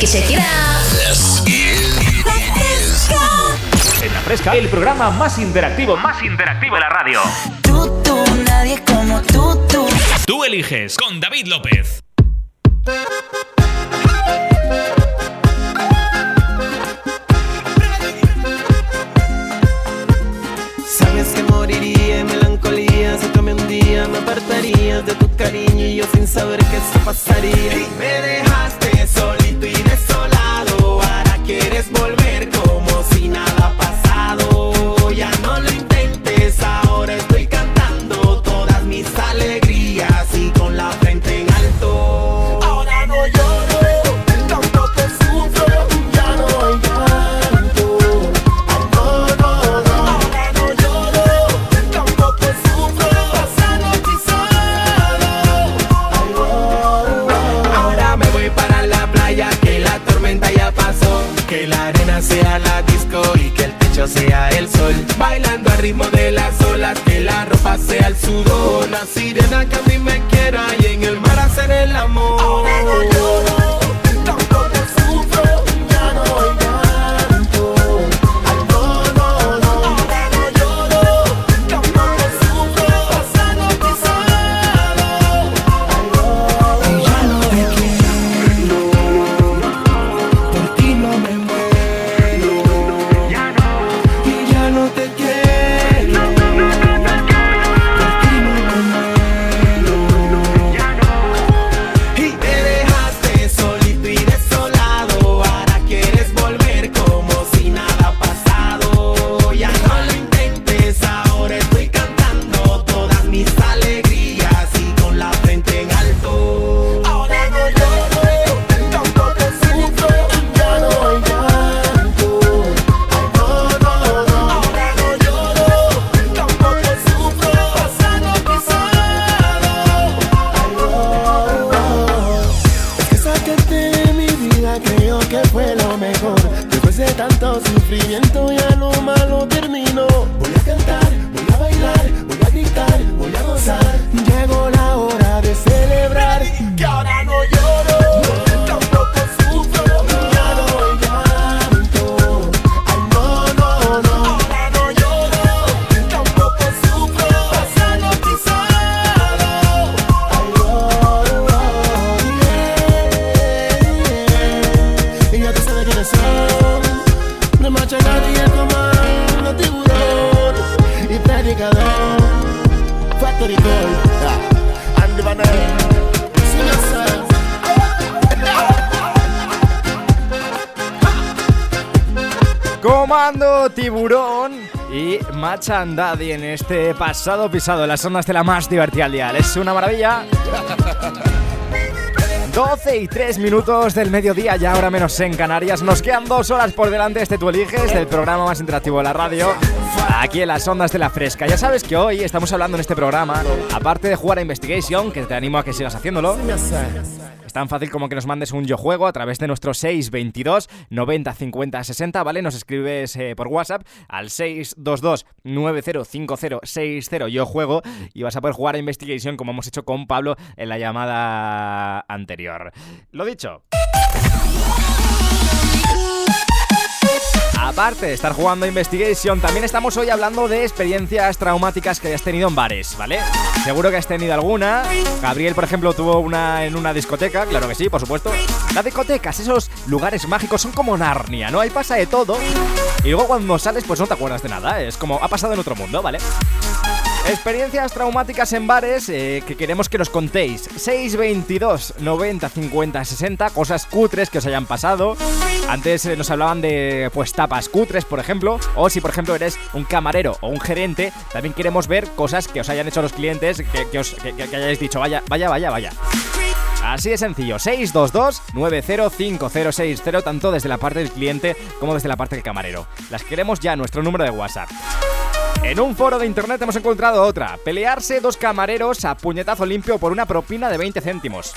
Check it, check it out. En la fresca, el programa más interactivo, más interactivo de la radio. Tú, tú, nadie como tú, tú. Tú eliges con David López. Sabes que moriría en melancolía si tú me un día me apartarías de tu cariño y yo sin saber que eso pasaría. Y me dejaste ahora quieres volver como ah. Comando Tiburón y Machan Daddy en este pasado pisado las ondas de la más divertida al dial. Es una maravilla. 12 y 3 minutos del mediodía, ya ahora menos en Canarias. Nos quedan dos horas por delante. Este tú eliges del programa más interactivo de la radio. Aquí en las ondas de la fresca. Ya sabes que hoy estamos hablando en este programa, aparte de jugar a Investigation, que te animo a que sigas haciéndolo. Es tan fácil como que nos mandes un yo juego a través de nuestro 622 90 50 60, ¿vale? Nos escribes eh, por WhatsApp al 622 9050 60 yo juego y vas a poder jugar a Investigation como hemos hecho con Pablo en la llamada anterior. Lo dicho. Aparte de estar jugando Investigation, también estamos hoy hablando de experiencias traumáticas que hayas tenido en bares, ¿vale? Seguro que has tenido alguna. Gabriel, por ejemplo, tuvo una en una discoteca, claro que sí, por supuesto. Las discotecas, esos lugares mágicos, son como Narnia, ¿no? Ahí pasa de todo. Y luego cuando sales, pues no te acuerdas de nada. Es como ha pasado en otro mundo, ¿vale? Experiencias traumáticas en bares eh, que queremos que nos contéis. 622 90 50 60, cosas cutres que os hayan pasado. Antes eh, nos hablaban de pues tapas cutres, por ejemplo. O si por ejemplo eres un camarero o un gerente, también queremos ver cosas que os hayan hecho los clientes, que, os, que hayáis dicho, vaya, vaya, vaya, vaya. Así de sencillo, 622-905060, tanto desde la parte del cliente como desde la parte del camarero. Las queremos ya, nuestro número de WhatsApp. En un foro de internet hemos encontrado otra. Pelearse dos camareros a puñetazo limpio por una propina de 20 céntimos.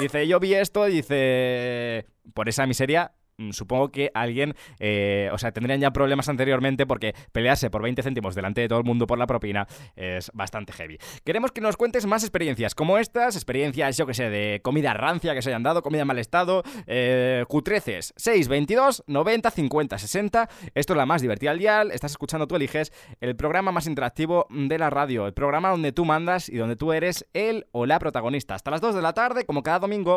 Dice, yo vi esto dice... Por esa miseria supongo que alguien, eh, o sea, tendrían ya problemas anteriormente porque pelearse por 20 céntimos delante de todo el mundo por la propina es bastante heavy. Queremos que nos cuentes más experiencias como estas, experiencias, yo que sé, de comida rancia que se hayan dado, comida en mal estado, eh, cutreces, 6, 22, 90, 50, 60. Esto es la más divertida al dial. Estás escuchando, tú eliges el programa más interactivo de la radio, el programa donde tú mandas y donde tú eres el o la protagonista. Hasta las 2 de la tarde, como cada domingo.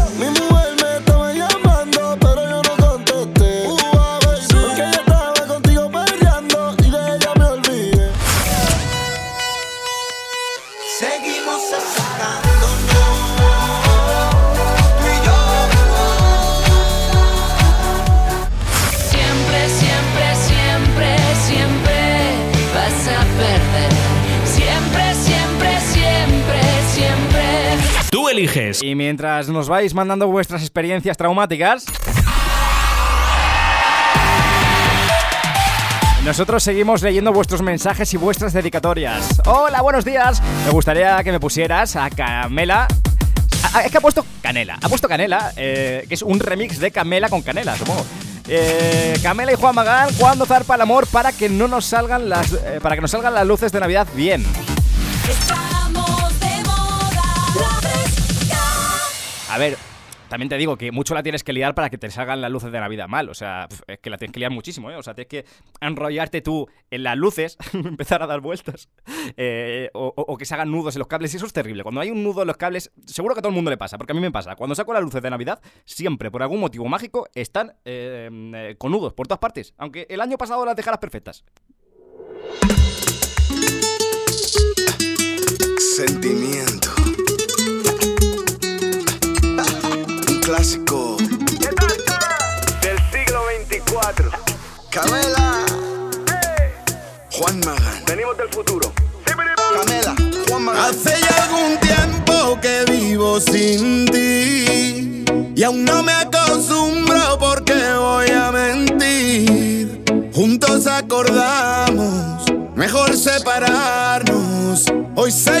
Eliges. Y mientras nos vais mandando vuestras experiencias traumáticas. Nosotros seguimos leyendo vuestros mensajes y vuestras dedicatorias. Hola, buenos días. Me gustaría que me pusieras a Camela. Es que ha puesto Canela. Ha puesto Canela, eh, que es un remix de Camela con Canela, supongo. Eh, Camela y Juan Magán, ¿cuándo zarpa el amor para que no nos salgan las, eh, para que nos salgan las luces de Navidad bien? A ver, también te digo que mucho la tienes que liar para que te salgan las luces de Navidad mal. O sea, es que la tienes que liar muchísimo, ¿eh? O sea, tienes que enrollarte tú en las luces, empezar a dar vueltas, eh, o, que se hagan nudos en los cables. Y eso es terrible. Cuando hay un nudo en los cables, seguro que a todo el mundo le pasa, porque a mí me pasa. Cuando saco las luces de Navidad, siempre, por algún motivo mágico, están eh, eh, con nudos por todas partes. Aunque el año pasado las dejaras perfectas. Sentimiento. Clásico. Del siglo 24. Camela. Juan Magán. Venimos del futuro. Camela. Juan Magán. Hace ya algún tiempo que vivo sin ti y aún no me acostumbro porque voy a mentir. Juntos acordamos, mejor separarnos. Hoy sé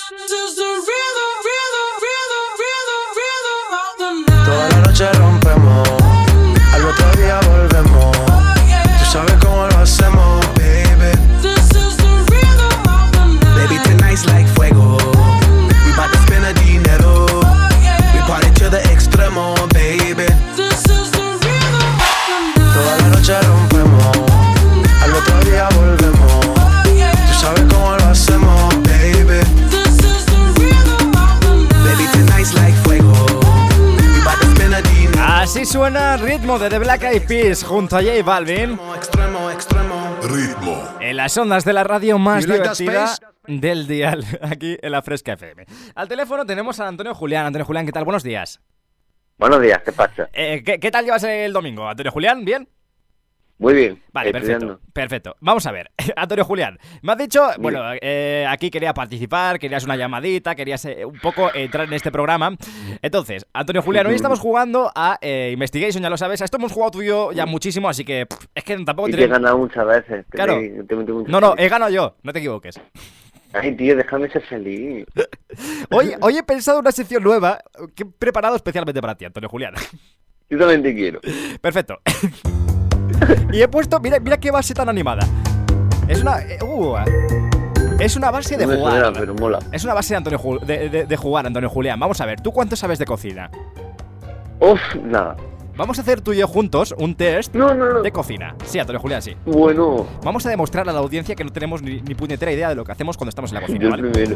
suena ritmo de The Black Eyed Peas junto a J Balvin Extremo, extremo. Ritmo. en las ondas de la radio más divertida del dial, aquí en la Fresca FM. Al teléfono tenemos a Antonio Julián. Antonio Julián, ¿qué tal? Buenos días. Buenos días, ¿qué pasa? Eh, ¿qué, qué tal llevas el domingo, Antonio Julián? ¿Bien? Muy bien. Vale, perfecto. estudiando. Perfecto. Vamos a ver. Antonio Julián, me has dicho, bueno, eh, aquí quería participar, querías una llamadita, querías eh, un poco entrar en este programa. Entonces, Antonio Julián, hoy estamos jugando a eh, Investigation, ya lo sabes. A esto hemos jugado tú y yo ya muchísimo, así que pff, es que tampoco Y te he ganado muchas veces. te- Claro. te No, no, he ganado yo, no te equivoques. Ay, tío, déjame ser feliz. Hoy, hoy he pensado una sección nueva que he preparado especialmente para ti, Antonio Julián. Yo también te quiero. Perfecto. y he puesto, mira, mira qué base tan animada. Es una. eh, uh, es una base de No jugar. suena, pero mola. Es una base de, Antonio Ju- de, de- de jugar, Antonio Julián. Vamos a ver, ¿tú cuánto sabes de cocina? Uf, nada. Vamos a hacer tú y yo juntos un test No, no, no. de cocina. Sí, Antonio Julián, sí. Bueno, Vamos a demostrar a la audiencia que no tenemos ni, ni puñetera idea de lo que hacemos cuando estamos en la cocina, yo ¿vale? primero.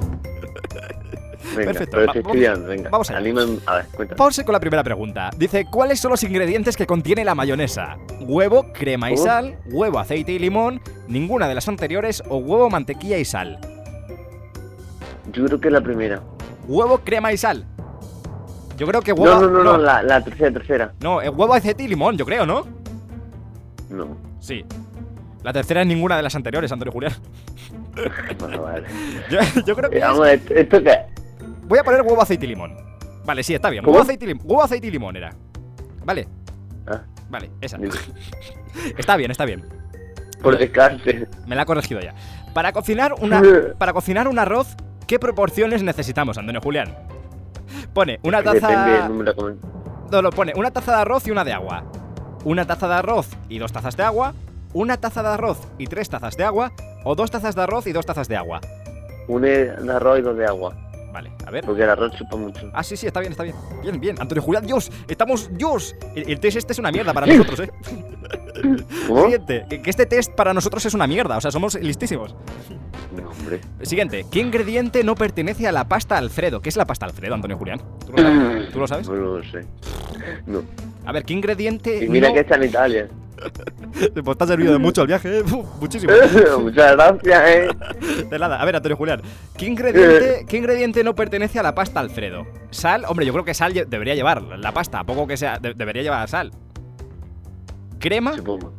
Venga, Perfecto, pero va- venga. vamos allá. Anímame- A ver, cuéntame. Vamos con la primera pregunta. Dice, ¿cuáles son los ingredientes que contiene la mayonesa? ¿Huevo, crema y sal? ¿Huevo, aceite y limón? ¿Ninguna de las anteriores? ¿O huevo, mantequilla y sal? Yo creo que la primera. ¿Huevo, crema y sal? Yo creo que huevo... No, no, no, no, la, la tercera, tercera. No, eh, huevo, aceite y limón, yo creo, ¿no? No. Sí. La tercera es ninguna de las anteriores, Antonio Julián. Bueno, vale. Yo, yo creo que Eh, es- vamos ¿esto- ¿esto qué es? Voy a poner huevo, aceite y limón. Vale, sí, está bien. ¿Cómo? Huevo, aceite y limón. Huevo, aceite y limón era. Vale, Ah, vale, esa. Está bien, está bien. por descarte. Me la ha corregido ya. Para cocinar una para cocinar un arroz, ¿Qué proporciones necesitamos, Antonio Julián? Pone una Depende del taza. número de comen- No, lo pone una taza de arroz y una de agua. Una taza de arroz y dos tazas de agua. Una taza de arroz y tres tazas de agua. O dos tazas de arroz y dos tazas de agua. Un de arroz y dos de agua. Vale, a ver. Porque el arroz chupa mucho. Ah, sí, sí, está bien, está bien. Bien, bien. Antonio Julián, Dios, estamos, Dios. El, el test este es una mierda para nosotros, ¿eh? ¿Cómo? Siguiente, que, este test para nosotros es una mierda, o sea, somos listísimos. No, hombre. Siguiente, ¿qué ingrediente no pertenece a la pasta Alfredo? ¿Qué es la pasta Alfredo, Antonio Julián? ¿Tú lo sabes? ¿Tú lo sabes? No lo sé. No. A ver, ¿qué ingrediente Y mira no- que está en Italia. Pues te ha servido de mucho el viaje, ¿eh? Uf, muchísimo. Muchas gracias, eh. De nada. A ver, Antonio Julián. ¿Qué ingrediente, ¿Qué ingrediente no pertenece a la pasta Alfredo? ¿Sal? Hombre, yo creo que sal debería llevar. La pasta, a poco que sea, de- debería llevar sal. ¿Crema? Supongo.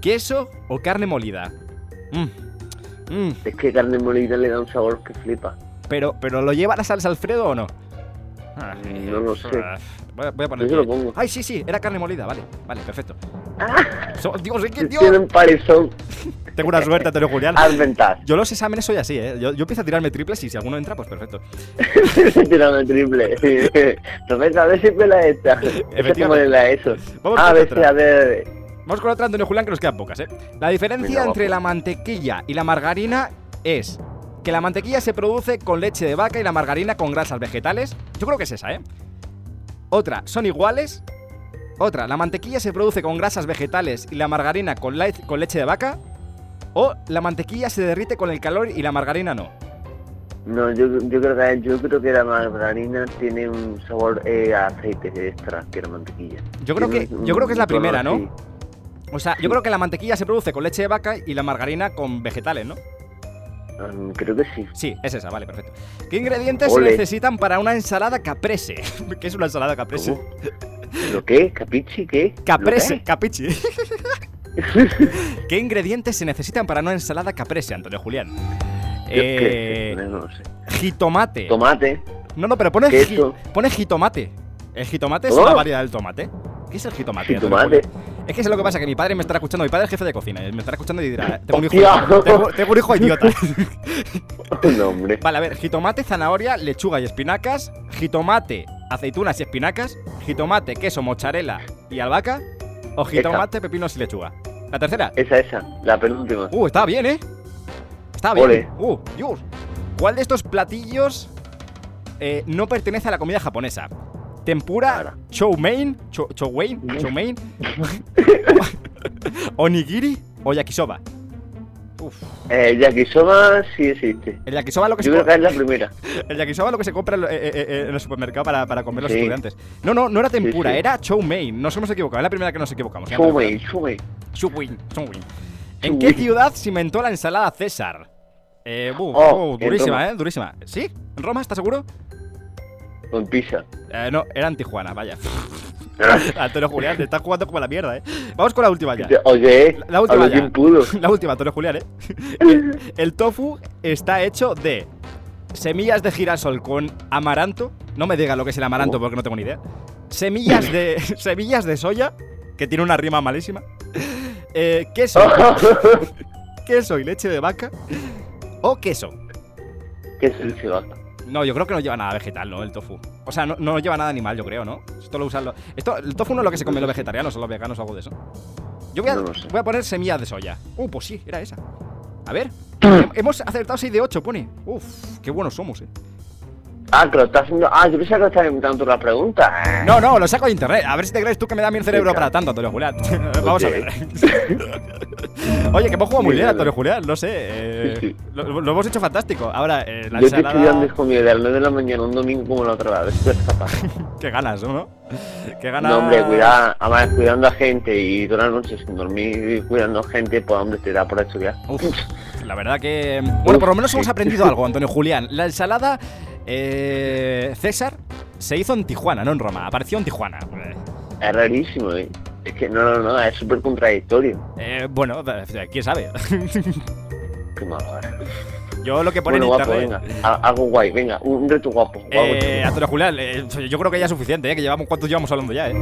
¿Queso o carne molida? Mm. Mm. Es que carne molida le da un sabor que flipa. Pero, pero ¿lo lleva la salsa Alfredo o no? Ah, No lo sé. ah, Voy a, voy a poner. Yo lo pongo. Ay, sí, sí, era carne molida, vale. Vale, perfecto. So- Dios, es que Dios. Tienen parizón. Tengo una suerte, Antonio Julián. Al ventar. Yo los exámenes soy así, ¿eh? Yo, yo empiezo a tirarme triples y si alguno entra, pues perfecto. Tirando el triple. Roberto, a ver si pela esta. Efectivamente. la eso. Vamos A ver otra. a ver. Vamos con otra, Antonio Julián, que nos quedan pocas, ¿eh? La diferencia entre la mantequilla y la margarina es que la mantequilla se produce con leche de vaca y la margarina con grasas vegetales. Yo creo que es esa, ¿eh? Otra, son iguales. Otra, la mantequilla se produce con grasas vegetales y la margarina con, le- con leche de vaca. O la mantequilla se derrite con el calor y la margarina no. No, yo, yo creo que yo creo que la margarina tiene un sabor eh, a aceite extra que la mantequilla. Yo creo que, yo creo que es la primera. ¿no? O sea, yo creo que la mantequilla se produce con leche de vaca y la margarina con vegetales, ¿no? Mm, creo que sí. Sí, es esa, vale, perfecto. ¿Qué ingredientes Ole. se necesitan para una ensalada caprese? ¿Qué es una ensalada caprese? ¿Cómo? ¿Lo qué? ¿Capichi? ¿Qué? Caprese, ¿Lo capichi. ¿Qué ingredientes se necesitan para una ensalada caprese, Antonio Julián? qué? Yo Eh, qué no sé. jitomate. Tomate. No, no, pero pone, Queso. pone jitomate. El jitomate es una variedad del tomate. ¿Qué es el jitomate? Jitomate. Es que es lo que pasa, que mi padre me estará escuchando. Mi padre es jefe de cocina. eh, Me estará escuchando y dirá: Tengo un hijo, tengo, tengo un hijo idiota. no, hombre. Vale, a ver, jitomate, zanahoria, lechuga y espinacas, jitomate, aceitunas y espinacas, jitomate, queso, mozzarella y albahaca, o jitomate, pepinos y lechuga. La tercera. Esa, esa. La penúltima. Uh, está bien, ¿eh? Está bien. Ole. Uh, Dios. ¿Cuál de estos platillos eh, no pertenece a la comida japonesa? Tempura, chow mein, chow, chow mein, chow mein, onigiri o yakisoba. Eh, yakisoba sí existe. El yakisoba lo que Yo se creo que es la primera. El yakisoba es lo que se compra en, eh, eh, en el supermercado para, para comer los Sí. estudiantes. No, no, no era tempura, Sí, sí. era chow mein. Nos hemos equivocado, es la primera que nos equivocamos. ¿eh? Chow mein, chow mein. Chow mein, chow mein. ¿En qué ciudad se inventó la ensalada César? Eh, Oh, en durísima. ¿eh? Durísima. ¿Sí? ¿En Roma? ¿Estás seguro? Con pizza. Eh, no, era en Tijuana, vaya. Antonio Julián, te estás jugando como la mierda, ¿eh? Vamos con la última ya. Oye, La, la última ya. La última, Antonio Julián, ¿eh? El, el tofu está hecho de semillas de girasol con amaranto. No me digas lo que es el amaranto porque no tengo ni idea. Semillas de, semillas de soya, que tiene una rima malísima. Eh, queso. queso y leche de vaca. O queso. ¿Qué es el vaca? No, yo creo que no lleva nada vegetal, ¿no? El tofu. O sea, no, no lleva nada animal, yo creo, ¿no? Esto lo usan los... Esto, el tofu no es lo que se come los vegetarianos o los veganos o algo de eso. Yo voy a, No lo sé. voy a poner semillas de soya. Uh, pues sí, era esa. A ver. Hem- Hemos acertado 6 de 8, pone. Uf, qué buenos somos, eh. Ah, que lo estás haciendo. Ah, yo pensaba que lo estabas inventando tú la pregunta. No, no, lo saco de internet. A ver si te crees tú que me da mi cerebro para tanto, Antonio Julián. Vamos a ver. Oye, que hemos jugado muy bien, Antonio Julián. No sé. eh, Sí, sí. Lo, lo hemos hecho fantástico. Ahora, eh, la Yo estoy estudiando ensalada. hijo mío de las 9 de la mañana un domingo como la otra vez. Capaz. Qué ganas, ¿no? Qué ganas. No, hombre, cuidar, además cuidando a gente y todas las noches sin dormir cuidando a gente, pues hombre, te da por estudiar. Uf, la verdad que. Bueno, por lo menos hemos aprendido algo, Antonio Julián. La ensalada eh, César se hizo en Tijuana, no en Roma. Apareció en Tijuana. Es rarísimo, ¿eh? Es que no, no, no, es súper contradictorio. Eh, bueno, quién sabe. Qué malo. Yo lo que pone Bueno, en guapo, internet. venga. Algo guay, venga, un reto guapo. guapo Eh, Antonio Julián, eh, yo creo que ya es suficiente, ¿eh? Que llevamos. ¿Cuántos llevamos hablando ya, eh?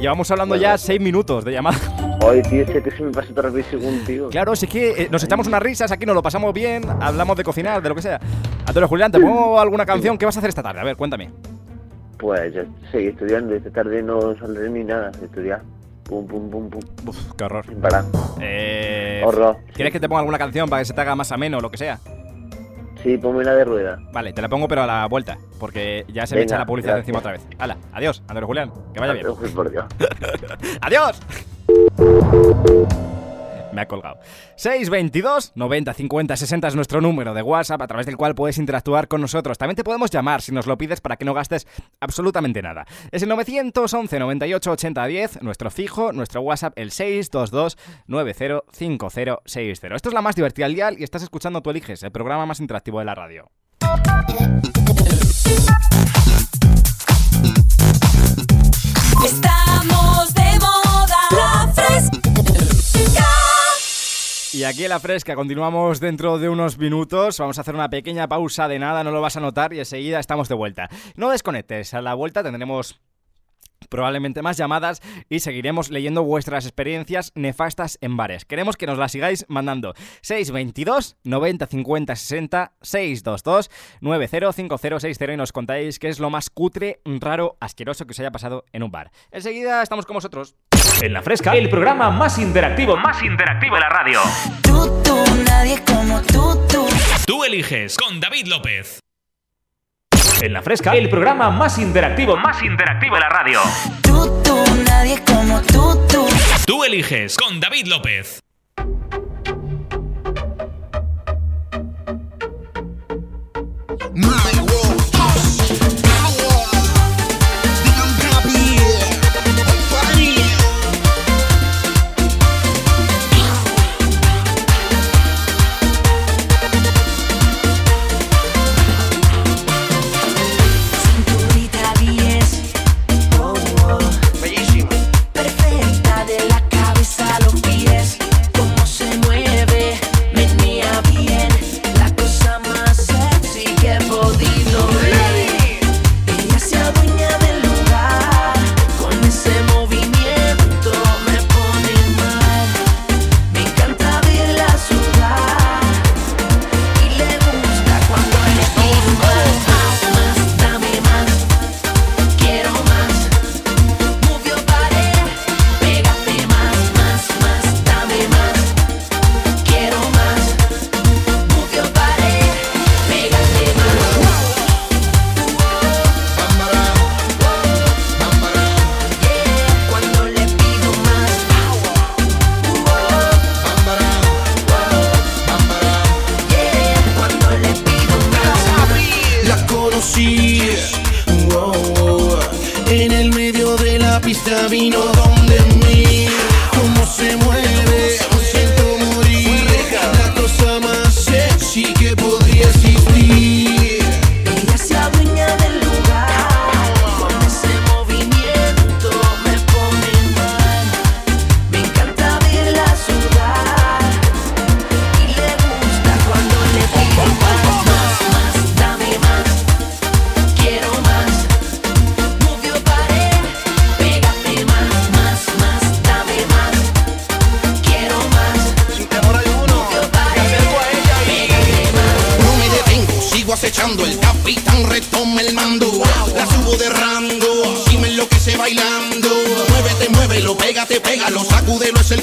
Llevamos hablando ya seis minutos de llamada. Oye, tío, sé que se me pasa otra vez según, tío. Claro, si es que eh, nos echamos unas risas, aquí nos lo pasamos bien, hablamos de cocinar, de lo que sea. Antonio Julián, ¿te pongo alguna canción? ¿Qué vas a hacer esta tarde? A ver, cuéntame. Pues ya seguí estudiando, esta tarde no saldré ni nada, estudiar. Pum, pum, pum, pum. Uf, qué horror. Sin parar. Eh, Horror. ¿Quieres que te ponga alguna canción para que se te haga más ameno o lo que sea? Sí, ponme la de rueda. Vale, te la pongo pero a la vuelta, porque ya se me Venga, echa la publicidad gracias. encima otra vez. Hala, adiós, Antonio Julián, que vaya bien. Por Dios. ¡Adiós! Me ha colgado. 622 90 50 60 es nuestro número de WhatsApp a través del cual puedes interactuar con nosotros. También te podemos llamar si nos lo pides para que no gastes absolutamente nada. Es el 911 98 80 10, nuestro fijo, nuestro WhatsApp el 622 90 50 60. Esto es la más divertida al dial y estás escuchando Tú Eliges, el programa más interactivo de la radio. Estamos de moda. La fresca. Y aquí en la fresca continuamos dentro de unos minutos. Vamos a hacer una pequeña pausa de nada, no lo vas a notar y enseguida estamos de vuelta. No desconectes, a la vuelta tendremos probablemente más llamadas y seguiremos leyendo vuestras experiencias nefastas en bares. Queremos que nos las sigáis mandando 622 90 50 60 622 905060 y nos contáis qué es lo más cutre, raro, asqueroso que os haya pasado en un bar. Enseguida estamos con vosotros. En la fresca, el programa más interactivo, más interactivo de la radio. Tú, tú, nadie como tú, tú. Tú eliges con David López. En la fresca, el programa más interactivo, más interactivo de la radio. Tú, tú, nadie como tú, tú. Tú eliges con David López. My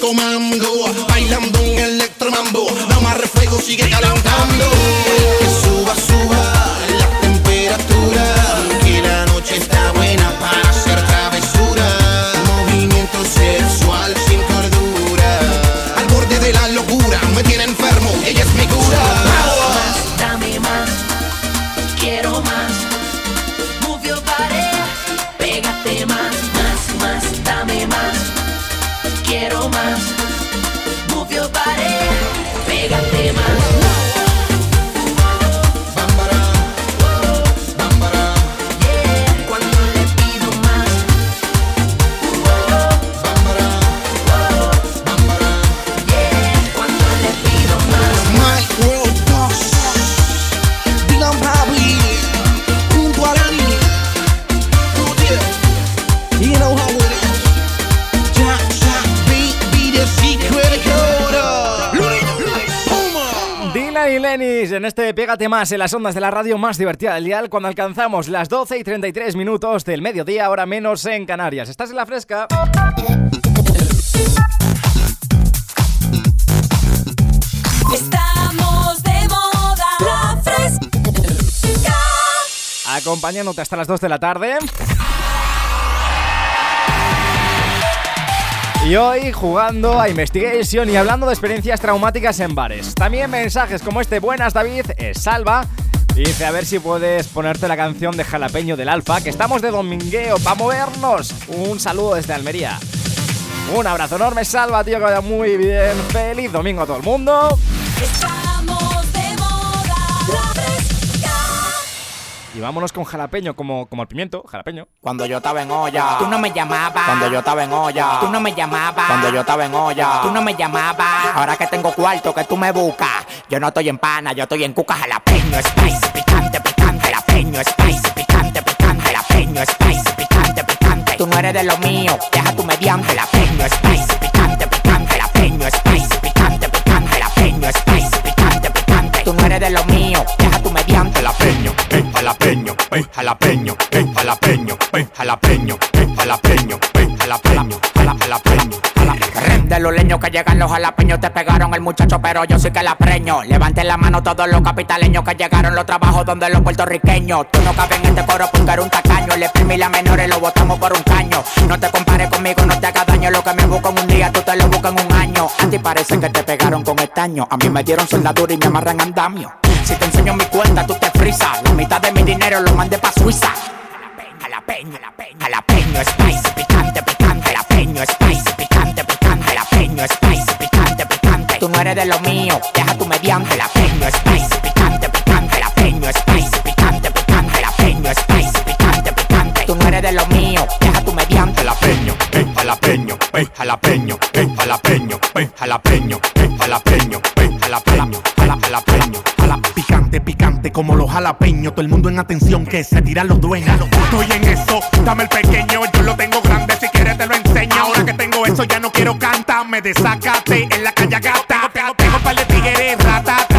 comando bailando un electromambo. Da más reflejo sigue calentando Pégate Más en las ondas de la radio más divertida del dial cuando alcanzamos las 12 y 33 minutos del mediodía, ahora menos en Canarias. ¿Estás en la fresca? Estamos de moda. La fresca. Acompañándote hasta las 2 de la tarde. Y hoy jugando a Investigation y hablando de experiencias traumáticas en bares. También mensajes como este, buenas David, es Salva. Dice, a ver si puedes ponerte la canción de Jalapeño del Alfa, que estamos de domingueo para movernos. Un saludo desde Almería. Un abrazo enorme, Salva, tío, que vaya muy bien. Feliz domingo a todo el mundo. Y vámonos con jalapeño, como, como el pimiento, jalapeño. Cuando yo estaba en olla, tú no me llamabas. Cuando yo estaba en olla, tú no me llamabas. Cuando yo estaba en olla, tú no me llamabas. Ahora que tengo cuarto que tú me buscas, yo no estoy en pana, yo estoy en cuca jalapeño, spicy, picante, picante, jalapeño, spicy, picante, picante, jalapeño, spicy, picante, picante. Tú no eres de lo mío, deja tu mediante, jalapeño, spicy, ey, jalapeño, ey, jalapeño, ey, jalapeño, ey, jalapeño, ey, jalapeño, jala- jalapeño, jala- De los leños que llegan los jalapeños te pegaron el muchacho, pero yo sí que la preño. Levanten la mano todos los capitaleños que llegaron los trabajos donde los puertorriqueños. Tú no cabes en este coro porque eres un tacaño. Le exprimí la menores lo botamos por un caño. No te compares conmigo, no te hagas daño. Lo que me busco un buscas en un año. A ti parece que te pegaron con estaño. A mí me dieron soldadura y me amarran andamio. Si te enseño mi cuenta, tú te frisas. La mitad de mi dinero lo mandé pa' Suiza. Jalapeño, jalapeño, jalapeño, spicy, picante, picante, jalapeño, spicy, picante, picante, jalapeño, spicy, picante, picante. Tú no eres de lo mío, deja tu mediante, jalapeño, spicy, picante, picante, jalapeño, spicy, picante, picante, jalapeño, spicy, picante, picante. Tú no eres de lo mío, deja jalapeño, ey, jalapeño, ey, jalapeño, ey, jalapeño, ey, jalapeño, ey, jalapeño, jala- jalapeño, jala- Picante, picante como los jalapeños. Todo el mundo en atención que se tiran los dueños. Estoy en eso, dame el pequeño. Yo lo tengo grande, si quieres te lo enseño. Ahora que tengo eso, ya no quiero cantar. Me desacate en la calle gata. Tengo, tengo par de tigres, ratata.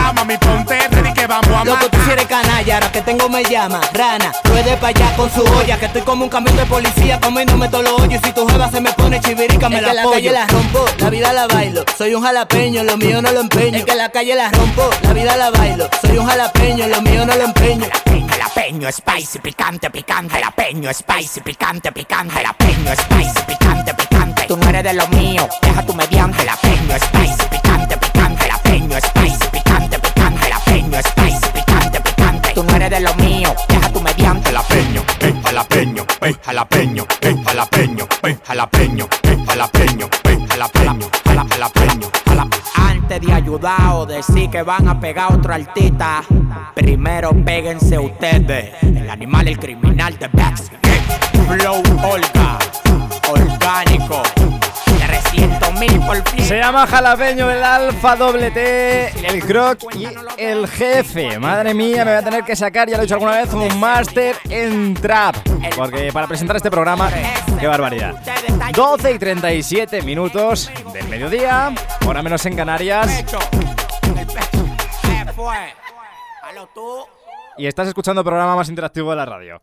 Quieres canalla, ahora que tengo me llama Rana, ruede pa' allá con su olla Que estoy como un camión de policía comiéndome todos los hoyos. Y si tu jeva se me pone chivirica me Es la que la calle la rompo, la vida la bailo. Soy un jalapeño, lo mío no lo empeño. Es que la calle la rompo, la vida la bailo. Soy un jalapeño, lo mío no lo empeño. Jalapeño, spicy, picante, picante, jalapeño, spicy, picante, picante, jalapeño, spicy, picante, picante. Tú no eres de lo mío, deja tu mediante, jalapeño, spicy, picante, picante, jalapeño, spicy, Tú no eres de lo mío, deja tu mediante, jalapeño, ey, jalapeño, ey, jalapeño, ey, jalapeño, ey, jalapeño, ey, jalapeño, ey, jalapeño, jala- jalapeño, jala- Antes de ayudar o decir que van a pegar a otro artista, primero péguense ustedes. El animal, el criminal de Backstreet. Flow Olga, orgánico, 300 mil por fin. Se llama Jalapeño del Alfa Doble T, el Croc y el Jefe. Madre mía, me voy a tener que sacar, ya lo he dicho alguna vez, un máster en trap. Porque para presentar este programa, qué barbaridad. 12 y 37 minutos del mediodía, hora menos en Canarias. Y estás escuchando el programa más interactivo de la radio.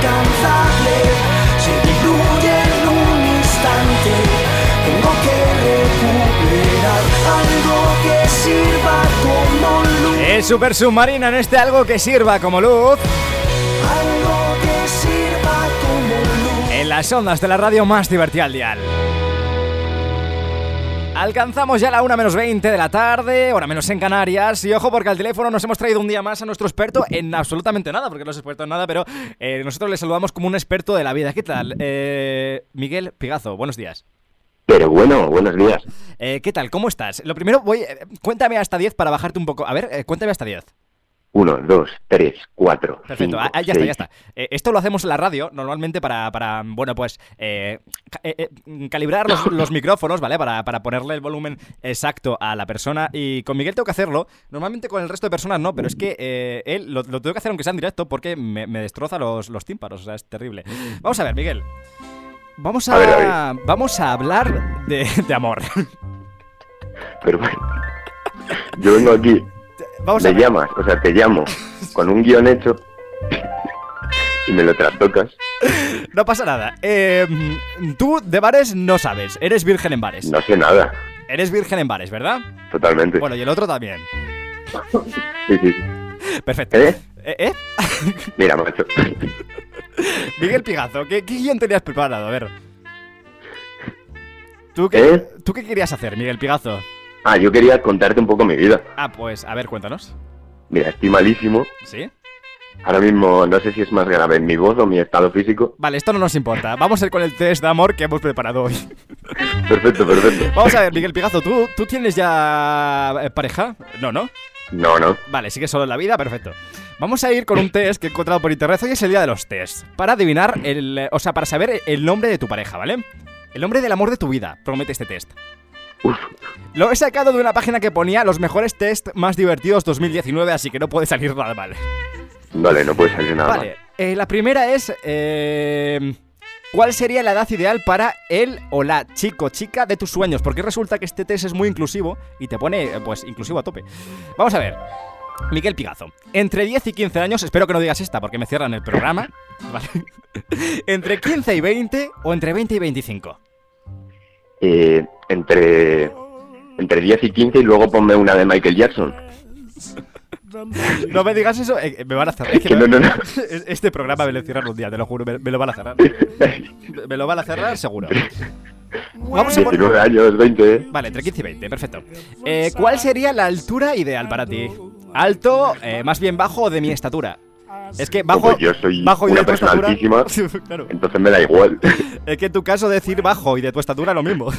Inalcanzable. Se diluye en un instante. Tengo que recuperar algo que sirva como luz. Es Super Submarina en este algo que sirva como luz. Algo que sirva como luz. En las ondas de la radio más divertida al dial. Alcanzamos ya la 1 menos 20 de la tarde, hora menos en Canarias. Y ojo, porque al teléfono nos hemos traído un día más a nuestro experto en absolutamente nada, porque no es experto en nada, pero eh, nosotros le saludamos como un experto de la vida. ¿Qué tal? Eh, Miguel Pigazo, buenos días. Pero bueno, buenos días. Eh, ¿Qué tal? ¿Cómo estás? Lo primero, voy. cuéntame hasta 10 para bajarte un poco. A ver, cuéntame hasta 10. Uno, dos, tres, cuatro. Perfecto, cinco, ah, ya está, ya está. Eh, esto lo hacemos en la radio, normalmente para, para bueno, pues, eh, eh, calibrar los, los micrófonos, ¿vale? Para, para ponerle el volumen exacto a la persona. Y con Miguel tengo que hacerlo. Normalmente con el resto de personas no, pero es que él lo, lo tengo que hacer aunque sea en directo porque me, me destroza los, los tímpanos, o sea, es terrible. Vamos a ver, Miguel. Vamos a, A ver, a vamos a hablar de, de amor. Pero bueno, yo vengo aquí, Vamos a me ver. llamas, o sea, te llamo con un guion hecho y me lo trastocas. No pasa nada. Eh, tú de bares no sabes, eres virgen en bares. No sé nada, Eres virgen en bares, ¿verdad? totalmente. Bueno, y el otro también. Sí, sí. Perfecto. ¿Eh? ¿Eh? eh? Mira, macho. Miguel Pigazo, ¿qué, qué guion tenías preparado? A ver. ¿Tú qué, ¿Eh? ¿Tú qué querías hacer, Miguel Pigazo? Ah, yo quería contarte un poco mi vida. Ah, pues, a ver, cuéntanos. Mira, estoy malísimo. ¿Sí? Ahora mismo no sé si es más grave mi voz o mi estado físico. Vale, esto no nos importa. Vamos a ir con el test de amor que hemos preparado hoy. Perfecto, perfecto. Vamos a ver, Miguel Pigazo, ¿tú, ¿tú tienes ya eh, pareja? No, ¿no? No, no. Vale, sigue solo en la vida, perfecto. Vamos a ir con un test que he encontrado por internet. Hoy es el día de los tests. Para adivinar el. O sea, para saber el nombre de tu pareja, ¿vale? El nombre del amor de tu vida, promete este test. Lo he sacado de una página que ponía los mejores test más divertidos 2019, así que no puede salir nada mal. Vale, no puede salir nada Vale, eh, la primera es. eh, ¿Cuál sería la edad ideal para el o la chico chica de tus sueños? Porque resulta que este test es muy inclusivo y te pone, eh, pues, inclusivo a tope. Vamos a ver. Miguel Pigazo, entre 10 y 15 años, espero que no digas esta porque me cierran el programa. ¿vale? entre 15 y 20 o entre 20 y 25. Eh, entre, entre 10 y 15 y luego ponme una de Michael Jackson. No me digas eso, eh, me van a cerrar. Es que Que no, no, no. Este programa me lo cierran un día, te lo juro, me, me lo van a cerrar. Me lo van a cerrar seguro. Vamos a poner... 19 años, 20. ¿eh? Vale, entre 15 y 20, perfecto. Eh, ¿Cuál sería la altura ideal para ti? ¿Alto, eh, más bien bajo o de mi estatura? Es que bajo, Pues yo soy bajo y una de tu persona estatura. altísima, Claro. entonces me da igual. Es que en tu caso decir bajo y de tu estatura lo mismo.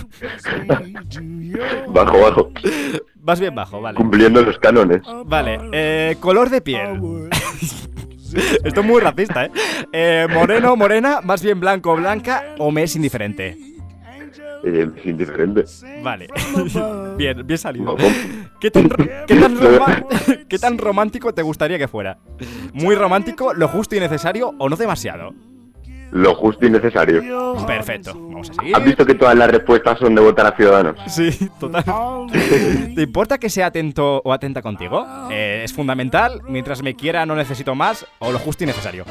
bajo, bajo. Más bien bajo, vale. Cumpliendo los cánones. Vale, eh, color de piel. Esto es muy racista, ¿eh? Eh, Moreno, morena, más bien blanco, blanca o me es indiferente. Eh, es indiferente. Vale. bien, bien salido. ¿Qué tan, ro- qué tan roma- qué tan romántico te gustaría que fuera? ¿Muy romántico, lo justo y necesario o no demasiado? Lo justo y necesario. Perfecto, vamos a seguir. ¿Has visto que todas las respuestas son de votar a Ciudadanos? Sí, total. ¿Te importa que sea atento o atenta contigo? Eh, es fundamental. Mientras me quiera, no necesito más. O lo justo y necesario.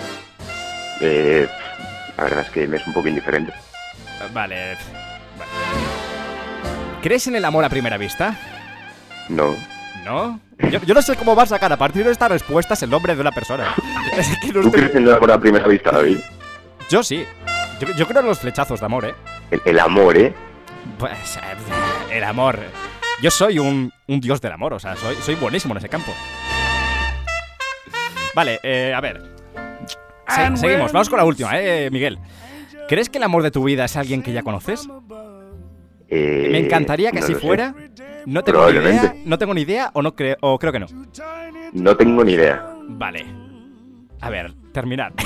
Eh, la verdad es que me es un poco indiferente. Vale. ¿Crees en el amor a primera vista? No. ¿No? Yo, yo no sé cómo va a sacar a partir de estas respuestas el nombre de una persona. Es que no ¿Tú estoy- crees en el amor a primera vista, David? Yo sí. Yo, yo creo en los flechazos de amor, ¿eh? El, el amor, ¿eh? Pues eh, el amor. Yo soy un, un dios del amor, o sea, soy, soy buenísimo en ese campo. Vale, eh, a ver. Se- seguimos, vamos con la última, ¿eh, Miguel? ¿Crees que el amor de tu vida es alguien que ya conoces? Eh, Me encantaría que no sé. fuera. No tengo ni idea, no tengo ni idea o no creo o creo que no. No tengo ni idea. Vale. A ver, terminar.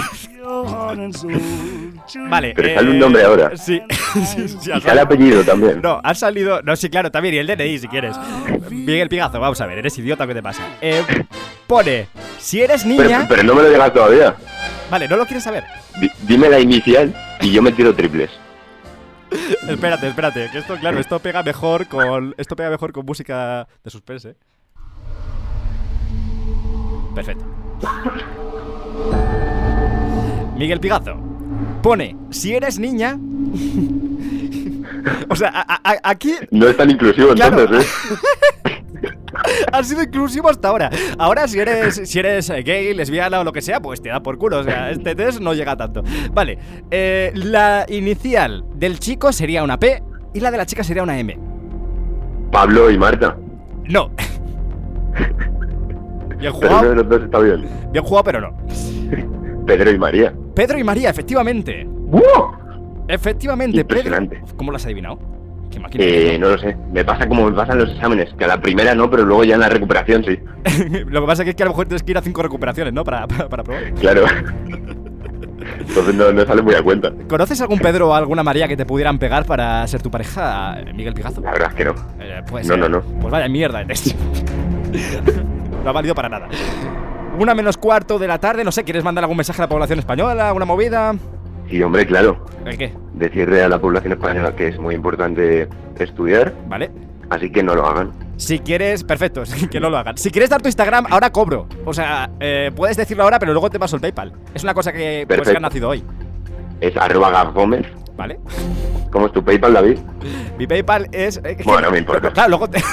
vale. Pero sale un nombre ahora. Sí. sí, sí, ha Y sale apellido también. No, ha salido. No, sí, claro, también. Y el DNI si quieres. Miguel Pigazo, vamos a ver, eres idiota, ¿qué te pasa? Eh, pone, si eres Pero, niña. pero no me lo digas todavía. Vale, ¿no lo quieres saber? Di- dime la inicial y yo me tiro triples. espérate, espérate, que esto, claro, esto pega mejor con. Esto pega mejor con música de suspense. Perfecto. Miguel Pigazo. Pone, si eres niña. o sea, a- a- a- aquí No es tan inclusivo Claro. entonces, ¿eh? ha sido inclusivo hasta ahora. Ahora, si eres, si eres eh, gay, lesbiana o lo que sea, pues te da por culo. O sea, este test no llega tanto. Vale, eh, la inicial del chico sería una P y la de la chica sería una M. Pablo y Marta. No. Pero Bien uno jugado, de los dos está bien. bien jugado, pero no. Pedro y María. Pedro y María, efectivamente. ¡Wow! Efectivamente, Pedro. Impresionante. ¿Cómo lo has adivinado? Eh, no lo sé. Me pasa como me pasan los exámenes, que a la primera no, pero luego ya en la recuperación sí. lo que pasa es que a lo mejor tienes que ir a cinco recuperaciones, ¿no? Para, para, para probar. Claro. Entonces no, no sale muy a cuenta. ¿Conoces algún Pedro o alguna María que te pudieran pegar para ser tu pareja, Miguel Pigazo? La verdad es que no. Eh, pues, No, eh, no, no. Pues vaya mierda no ha valido para nada. Una menos cuarto de la tarde, no sé, ¿quieres mandar algún mensaje a la población española? ¿Alguna movida? Sí, hombre, claro. ¿El qué? Decirle a la población española que es muy importante estudiar, ¿Vale? así que no lo hagan. Si quieres, perfecto, que no lo hagan. Si quieres dar tu Instagram, ahora cobro. O sea, eh, puedes decirlo ahora, pero luego te paso el PayPal. Es una cosa que, pues, que ha nacido hoy, Es arroba Gómez. ¿vale? ¿Cómo es tu PayPal, David? Mi PayPal es. eh, Bueno, no me importa. Claro, luego te.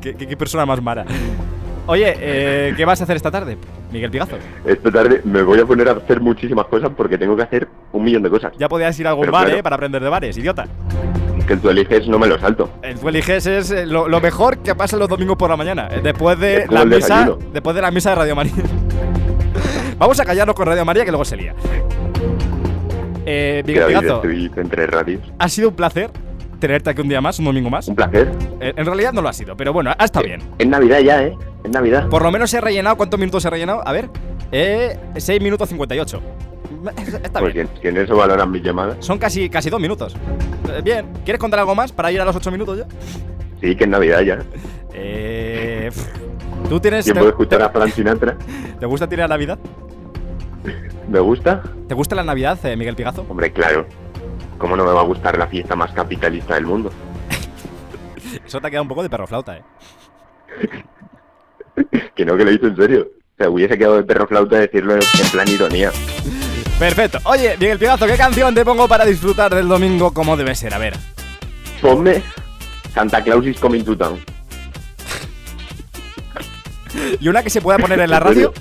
¿Qué, qué- qué persona más mala. Oye, eh, ¿qué vas a hacer esta tarde, Miguel Pigazo? Esta tarde me voy a poner a hacer muchísimas cosas porque tengo que hacer un millón de cosas. Ya podías ir a algún Pero bar, claro. ¿eh? Para aprender de bares, idiota. Que tú eliges, no me lo salto. El tú eliges es eh, lo, lo mejor que pasa los domingos por la mañana. eh, Después de la el misa. desayuno. Después de la misa de Radio María. Vamos a callarnos con Radio María que luego se lía. Eh, Miguel Pigazo, estoy entre radios. ha sido un placer tenerte aquí un día más, un domingo más. Un placer. Eh, en realidad no lo ha sido, pero bueno, ha estado bien. Es Navidad ya, ¿eh? Es Navidad. Por lo menos se ha rellenado. ¿Cuántos minutos se ha rellenado? A ver. Eh, 6 minutos 58. Está Pues bien. si, en eso valoran mis llamadas. Son casi, casi dos minutos. Eh, bien. ¿Quieres contar algo más para ir a los 8 minutos ya? Sí, que es Navidad ya. Eh, pff, ¿Tú tienes. ¿Quién te, puede escuchar a Frank Sinatra? te gusta tirar Navidad? ¿Me gusta? ¿Te gusta la Navidad, eh, Miguel Pigazo? Hombre, claro. ¿Cómo no me va a gustar la fiesta más capitalista del mundo? Eso te ha quedado un poco de perro flauta, eh. Que no, que lo hice en serio. O sea, hubiese quedado de perro flauta decirlo en plan ironía. Perfecto. Oye, Miguel Pigazo, ¿qué canción te pongo para disfrutar del domingo como debe ser? A ver. Ponme Santa Claus is coming to town. ¿Y una que se pueda poner en la radio?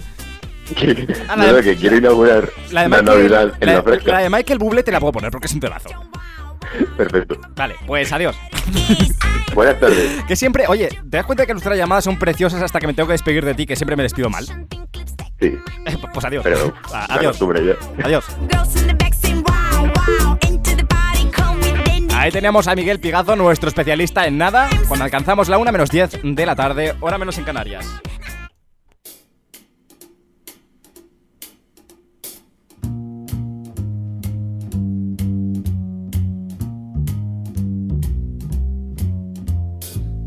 Ah, no, la de- que quiero inaugurar La de la Michael, Navidad en la, la fresca. la de Michael Bublé te la puedo poner porque es un temazo. Perfecto. Vale, pues adiós. Buenas tardes. Que siempre, oye, ¿te das cuenta que nuestras llamadas son preciosas hasta que me tengo que despedir de ti, que siempre me despido mal? Sí, Pues adiós. pero Ah, adiós. ya. Adiós. Ahí teníamos a Miguel Pigazo, nuestro especialista en nada, cuando alcanzamos la 1 menos 10 de la tarde, hora menos en Canarias.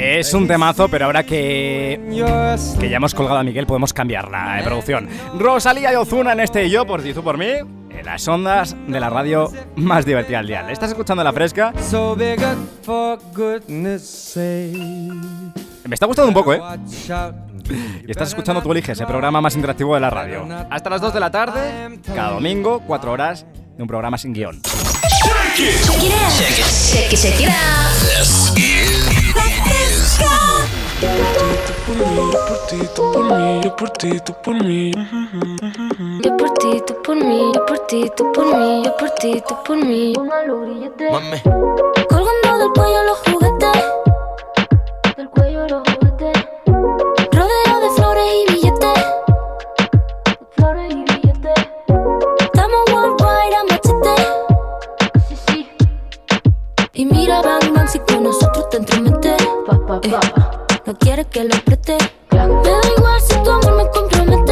Es un temazo, pero ahora que, que ya hemos colgado a Miguel, podemos cambiar la eh, producción. Rosalía y Ozuna en este y yo, por ti, tú por mí, en las ondas de la radio más divertida al día. ¿Estás escuchando la fresca? Me está gustando un poco, ¿eh? Y estás escuchando Tú Eliges, el programa más interactivo de la radio. Hasta las 2 de la tarde, cada domingo, 4 horas de un programa sin guion. It. It yo por ti, tú por mí. Yo por ti, tú por mí. Yo por ti, tú por mi Yo por ti, tú por mí. Yo por ti, por mí. Yo por Mame. Colgando del cuello los juguetes. Del cuello los juguetes. Rodeo de flores y billete. Flores y billete. Estamos worldwide a machete. si sí. Y mira bang bang si con nosotros te metes. Papá pa no quieres que lo preste. Me da igual si tu amor me compromete.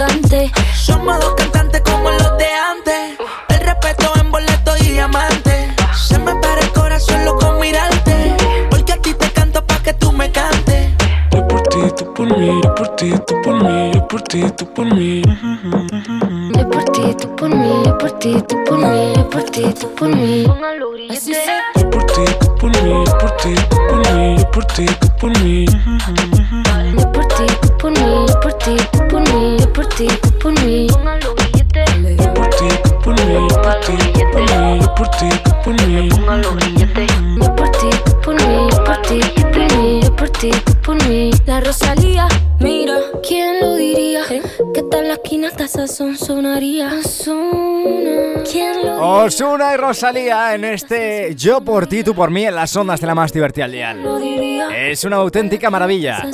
elegante. Somos Osuna y Rosalía en este Yo por ti, tú por mí en las ondas de la más divertida al día. Es una auténtica maravilla.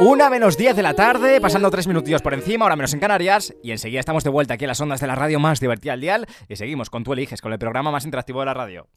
Una menos 10 de la tarde, pasando tres minutillos por encima, ahora menos en Canarias, y enseguida estamos de vuelta aquí en las ondas de la radio más divertida al dial, y seguimos con Tú Eliges, con el programa más interactivo de la radio.